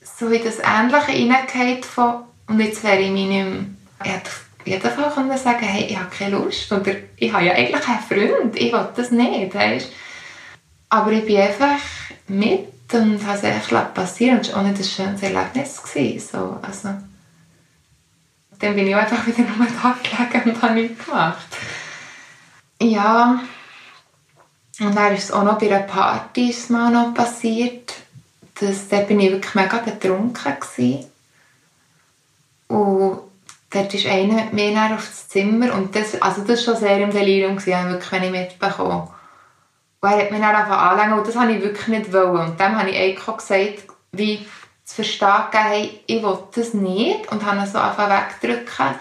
so in das Ähnliche hineingehauen von und jetzt wäre ich mich nicht mehr ich hätte auf jeden Fall können sagen hey, ich habe keine Lust oder ich habe ja eigentlich keinen Freund, ich will das nicht, weißt? Aber ich bin einfach mit und habe es echt passieren und es war auch nicht ein schönes Erlebnis. So. also, dann bin ich auch einfach wieder nur da gelegen und habe nichts gemacht. Ja, und dann ist es auch noch bei einer Party mal noch passiert. Das, da bin ich wirklich mega betrunken. Gewesen. Und dort ist einer mit mir auf das Zimmer und das, also das war schon sehr im Delirium, gewesen, wenn ich mitbekommen Und er hat mich dann anfangen und das wollte ich wirklich nicht. Wollen. Und dann habe ich eigentlich gesagt, wie zu verstehen hey, ich will das nicht und habe ihn so anfangen wegdrücken.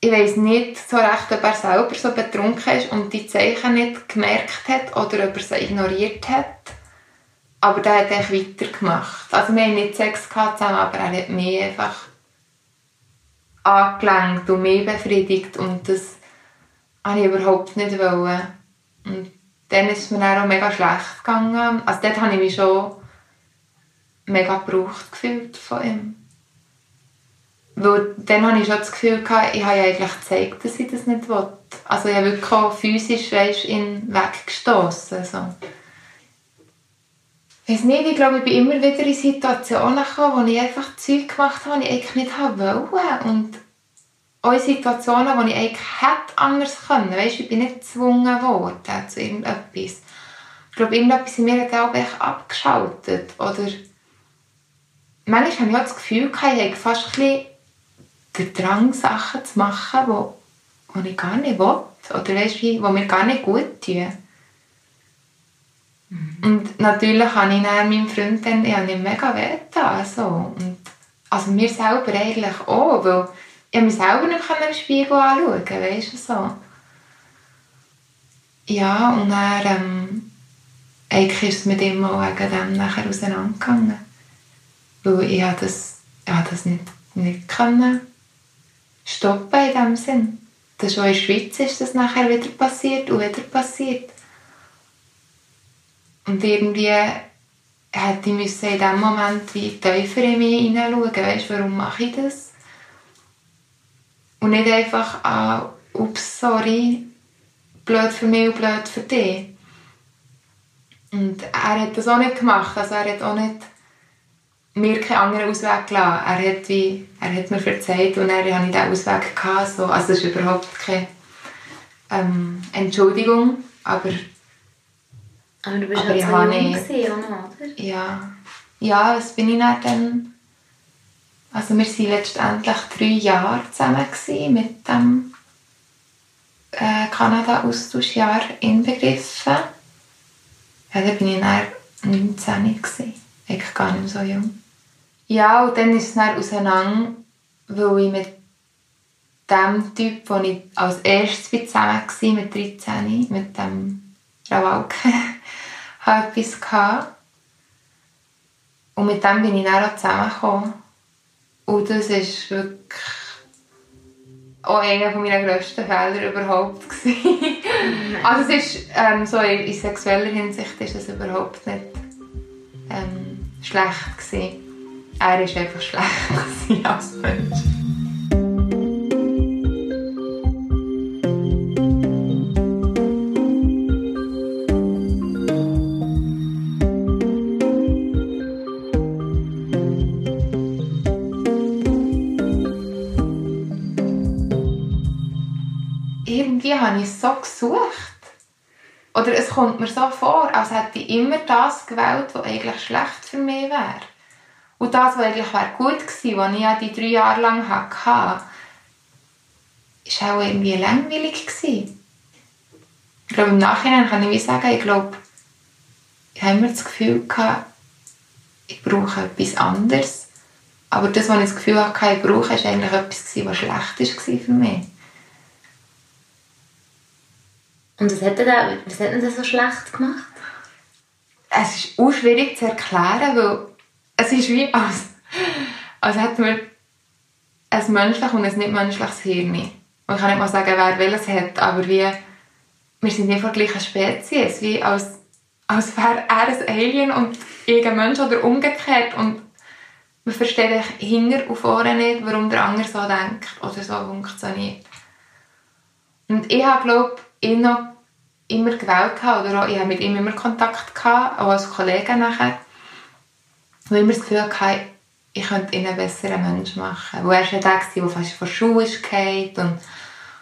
Ich weiß nicht so recht, ob er selber so betrunken ist und die Zeichen nicht gemerkt hat oder ob er sie ignoriert hat. Aber der hat einfach weitergemacht. Also wir haben nicht Sex gehabt zusammen, aber er hat mich einfach angelenkt und mich befriedigt und das wollte ich überhaupt nicht. Wollen. Und dann ist es mir dann auch mega schlecht gegangen. Also dort habe ich mich schon mega gebraucht gefühlt von ihm. Weil dann hatte ich schon das Gefühl, gehabt, ich habe ja eigentlich gezeigt, dass ich das nicht will. Also ich habe wirklich auch physisch weißt, ihn weggestoßen. So. Ich weiß nicht, ich glaube, ich bin immer wieder in Situationen gekommen, wo ich einfach Zeug gemacht habe, die ich eigentlich nicht wollte. Auch in Situationen, wo ich eigentlich hätte anders können. Weißt, ich bin nicht gezwungen worden zu irgendetwas. Ich glaube, irgendetwas in mir hat auch abgeschaltet. Oder manchmal habe ich auch das Gefühl, ich habe fast ein bisschen den Drang, Sachen zu machen, die, die ich gar nicht will. Oder weißt, die mir gar nicht gut tun. Mhm. Und natürlich habe ich dann meinem Freund dann, ich habe mega weh so. Und also mir selber eigentlich auch, weil ich mich selber nicht im Spiegel anschauen weißt du, so. Ja, und dann, ähm, eigentlich ist es mit ihm auch wegen dem nachher auseinandergegangen. Weil ich das, ich das nicht, nicht können stoppen in dem Sinn. Das auch in der Schweiz ist das nachher wieder passiert und wieder passiert. Und irgendwie hätte ich in dem Moment wie tiefer in mich hineinschauen, weißt, warum mache ich das? Und nicht einfach, ah, ups, sorry, blöd für mich und blöd für dich. Und er hat das auch nicht gemacht, also er hat auch nicht mir keinen anderen Ausweg gelassen. Er hat, wie, er hat mir verzeiht und er hatte diesen Ausweg. Gehabt, so. Also das ist überhaupt keine ähm, Entschuldigung, aber aber du bist aber halt so jung gewesen, oder? Ja. Ja, was bin ich dann? Also wir waren letztendlich drei Jahre zusammen mit dem äh, Kanada-Austauschjahr inbegriffen. Ja, da bin ich dann 19 gewesen. Eigentlich gar nicht so jung. Ja, und dann ist es dann auseinander, weil ich mit dem Typ, den ich als erstes zusammen war, mit 13, mit dem Rawalke, *laughs* habe etwas gehabt. Und mit dem bin ich dann auch zusammengekommen. Und das war wirklich auch einer meiner grössten Fehler überhaupt. *laughs* also es ist, ähm, so in, in, sexueller Hinsicht ist es überhaupt nicht ähm, schlecht gewesen. Er war einfach schlecht *laughs* als Mensch. Irgendwie habe ich so gesucht. Oder es kommt mir so vor, als hätte ich immer das gewählt, was eigentlich schlecht für mich wäre. Und das, was eigentlich wäre gut gewesen, was ich ja die drei Jahre lang hatte, war auch irgendwie langweilig gewesen. Ich glaube, im Nachhinein kann ich wie sagen, ich glaube, ich habe immer das Gefühl gehabt, ich brauche etwas anderes. Aber das, was ich das Gefühl hatte, ich brauche, war eigentlich etwas, was schlecht war für mich. Und was hat er was hat denn das so schlecht gemacht? Es ist auch schwierig zu erklären, weil es ist wie, als, als hätten wir ein menschliches und ein nicht menschliches Hirn. Und ich kann nicht mal sagen, wer welches hat, aber wie, wir sind nicht von der gleichen Spezies, wie als, als wäre er ein Alien und ich ein Mensch oder umgekehrt. Und man versteht hinter und vorne nicht, warum der andere so denkt oder so funktioniert. Und ich habe, glaube ich, noch immer gewählt oder auch, ich habe mit ihm immer Kontakt gehabt, auch als Kollege nachher. Und immer das Gefühl hatte, ich könnte ihn einen besseren Mensch machen. Wo er war der, der fast von Schule ist und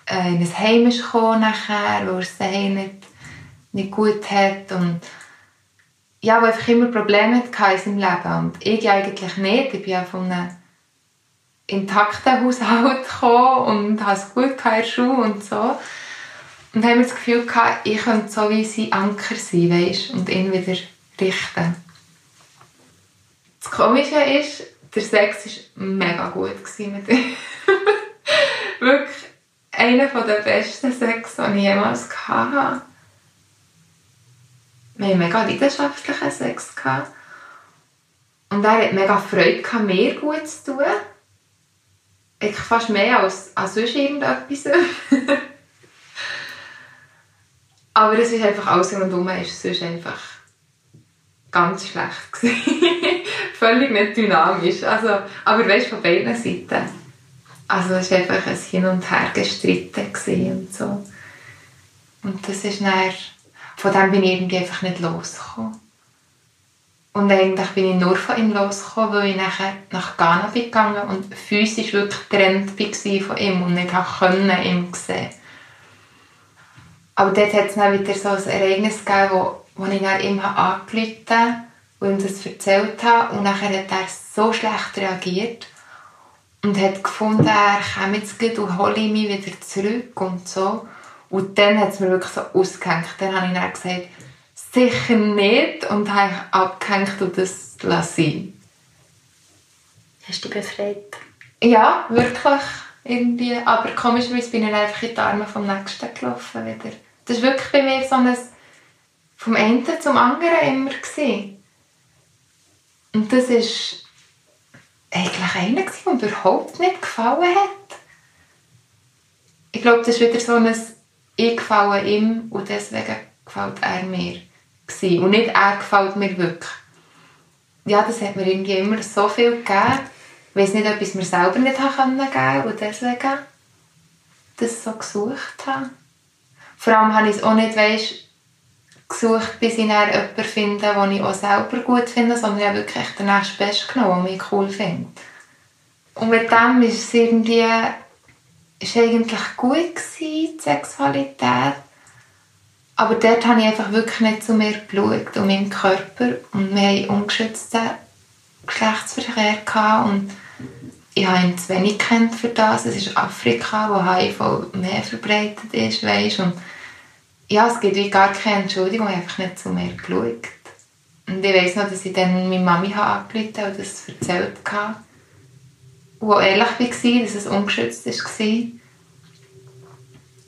äh, in ein Heim ist gekommen nachher, wo er es daheim nicht, nicht gut hat und ja, wo einfach immer Probleme hatte in seinem Leben und ich eigentlich nicht. Ich bin ja von einem intakten Haushalt *laughs* gekommen und hatte es gut in der Schule und so. Und haben wir das Gefühl gehabt, ich könnte so wie sein Anker sein, weißt, und ihn wieder richten. Das Komische ist, der Sex war mega gut mit ihm. *laughs* Wirklich einer der besten Sex, die ich jemals hatte. Wir hatten mega leidenschaftlichen Sex. Und er hatte mega Freude, mir gut zu tun. Ich fast mehr als, als sonst irgendetwas. *laughs* Aber es ist einfach alles rundherum ist sonst einfach ganz schlecht *laughs* Völlig nicht dynamisch. Also, aber weißt von beiden Seiten. Also es war einfach ein Hin und Her gestritten und so. Und das ist dann, von dem bin ich irgendwie einfach nicht losgekommen. Und eigentlich bin ich nur von ihm losgekommen, weil ich nachher nach Ghana bin gegangen und physisch wirklich getrennt war von ihm und nicht konnte ihn sehen. Aber dort hat es dann wieder so ein Ereignis gegeben, wo, wo ich dann ihm angerufen habe und ihm das erzählt habe. Und nachher hat er so schlecht reagiert und hat gefunden, er komme jetzt gut und hole mich wieder zurück und so. Und dann hat es mir wirklich so ausgehängt. Dann habe ich dann gesagt, sicher nicht und habe abgehängt und das lassen. Hast du dich befreit? Ja, wirklich. Irgendwie. Aber komischerweise bin ich einfach in die Arme vom Nächsten gelaufen wieder. Das war wirklich bei mir so ein vom einen zum anderen immer. Gewesen. Und das war eigentlich einer, der mir überhaupt nicht gefallen hat. Ich glaube, das ist wieder so ein «Ich gefalle ihm und deswegen gefällt er mir». Gewesen. Und nicht «Er gefällt mir wirklich». Ja, das hat mir irgendwie immer so viel gegeben. Ich weiß nicht, ob ich es mir selber nicht geben konnte und deswegen das so gesucht habe. Vor allem habe ich es auch nicht weißt, gesucht, bis ich jemanden finde, den ich auch selber gut finde, sondern ich habe wirklich den nächsten Best genommen, den ich cool finde. Und mit dem ist es irgendwie ist eigentlich gut gewesen, die Sexualität. Aber dort habe ich einfach wirklich nicht zu mir geschaut, um meinen Körper. Und wir hatten ungeschützten Geschlechtsverkehr. Und ich habe ihn zu wenig kennt für das. Es ist Afrika, wo HIV mehr verbreitet ist, weißt? Und ja, es gibt wie gar keine Entschuldigung, ich habe einfach nicht zu mir geschaut. Und ich weiss noch, dass ich dann meine Mami angerufen habe und das erzählt habe. Und ehrlich war, dass es ungeschützt war.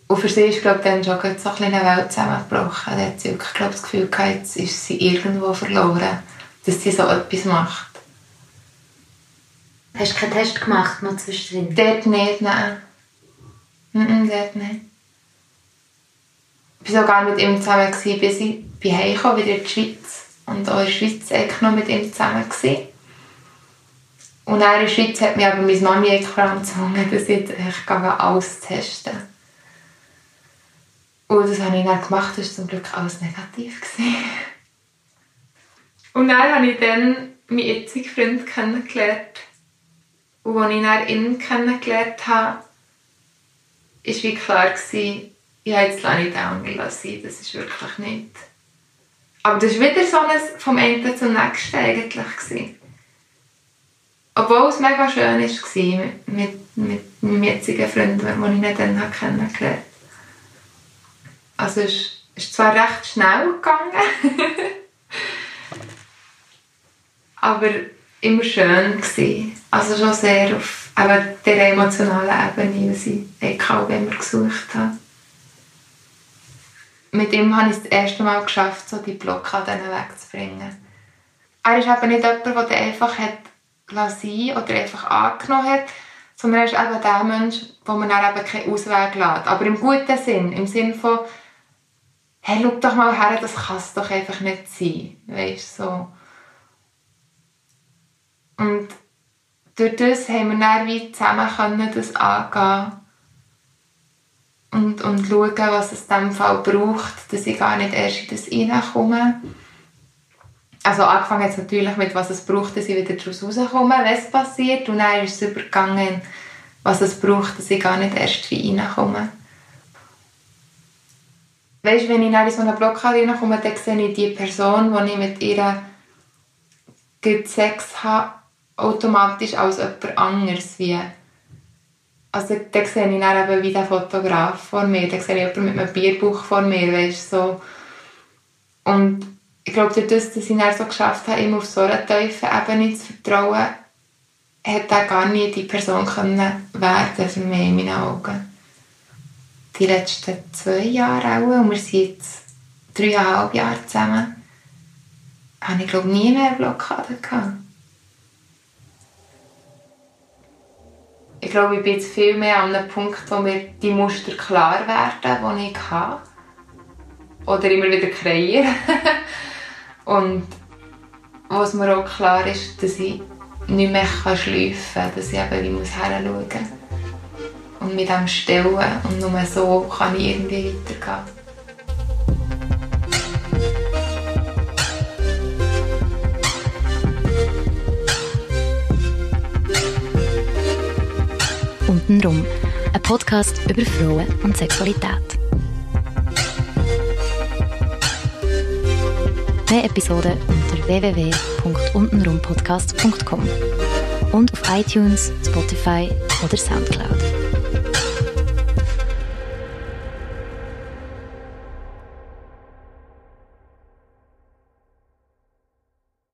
Und für sie ist glaube ich, dann schon eine Welt zusammengebrochen. Da hat sie wirklich glaub, das Gefühl gehabt, jetzt ist sie irgendwo verloren, dass sie so etwas macht. Hast du keinen Test gemacht noch zwischendrin? Dort nicht, nein. Nein, dort nicht. Ich war sogar mit ihm zusammen, gewesen, bis ich heimkam, wieder in die Schweiz. Und auch in der Schweiz war noch mit ihm zusammen. Gewesen. Und in der Schweiz hat mich aber meine Mami vor allem gezwungen, *laughs* dass ich, ich alles testen Und das habe ich dann gemacht, das war zum Glück alles negativ. Gewesen. Und dann habe ich dann meinen jetzigen Freund kennengelernt. Und als ich dann ihn kennengelernt habe, war wie klar, gewesen, ja, jetzt lasse ich den anderen sein, das ist wirklich nicht. Aber das war wieder so ein vom einen zum nächsten eigentlich. Gewesen. Obwohl es mega schön war mit, mit, mit meinem jetzigen Freund, den ich dann kennengelernt habe. Also es ist zwar recht schnell gegangen, *laughs* aber immer schön gewesen. Also schon sehr auf eben der emotionalen Ebene, die ich auch immer gesucht habe. Mit ihm habe ich es das erste Mal geschafft, so die Blockaden wegzubringen. Er ist eben nicht jemand, der einfach hat sein oder einfach angenommen hat, sondern er ist eben der Mensch, wo man dann eben keinen Ausweg lässt. Aber im guten Sinn, im Sinn von, hey, schau doch mal her, das kann es doch einfach nicht sein. Weißt so. Und durch das haben wir dann wie zusammen können, das angehen und, und schauen, was es in diesem Fall braucht, dass ich gar nicht erst in das reinkomme. Also angefangen jetzt natürlich mit, was es braucht, dass ich wieder daraus rauskomme, es passiert. Und dann ist es übergegangen, was es braucht, dass ich gar nicht erst reinkomme. Weißt, wenn ich in so eine Blockade reinkomme, dann sehe ich die Person, die ich mit ihr Sex habe, automatisch als jemand anderes. Wie. Also dann sehe ich dann eben wie der Fotograf vor mir, dann sehe ich jemanden mit einem Bierbuch vor mir, weißt, so. Und ich glaube, durch das, dass ich dann so geschafft habe, immer auf so einer tiefen Ebene zu vertrauen, hätte er gar nie die Person können werden für mich in meinen Augen. Die letzten zwei Jahre auch, und wir sind jetzt dreieinhalb Jahre zusammen, habe ich glaube nie mehr Blockaden gehabt. Ich glaube, ich bin jetzt viel mehr an einem Punkt, wo mir die Muster klar werden, die ich habe. Oder immer wieder kreieren. *laughs* Und was mir auch klar ist, dass ich nicht mehr schleifen kann, dass ich eben muss hinschauen muss. Und mit dem stellen und nur so kann ich irgendwie weitergehen. Untenrum, ein Podcast über Frauen und Sexualität. Mehr Episoden unter www.untenrumpodcast.com und auf iTunes, Spotify oder Soundcloud.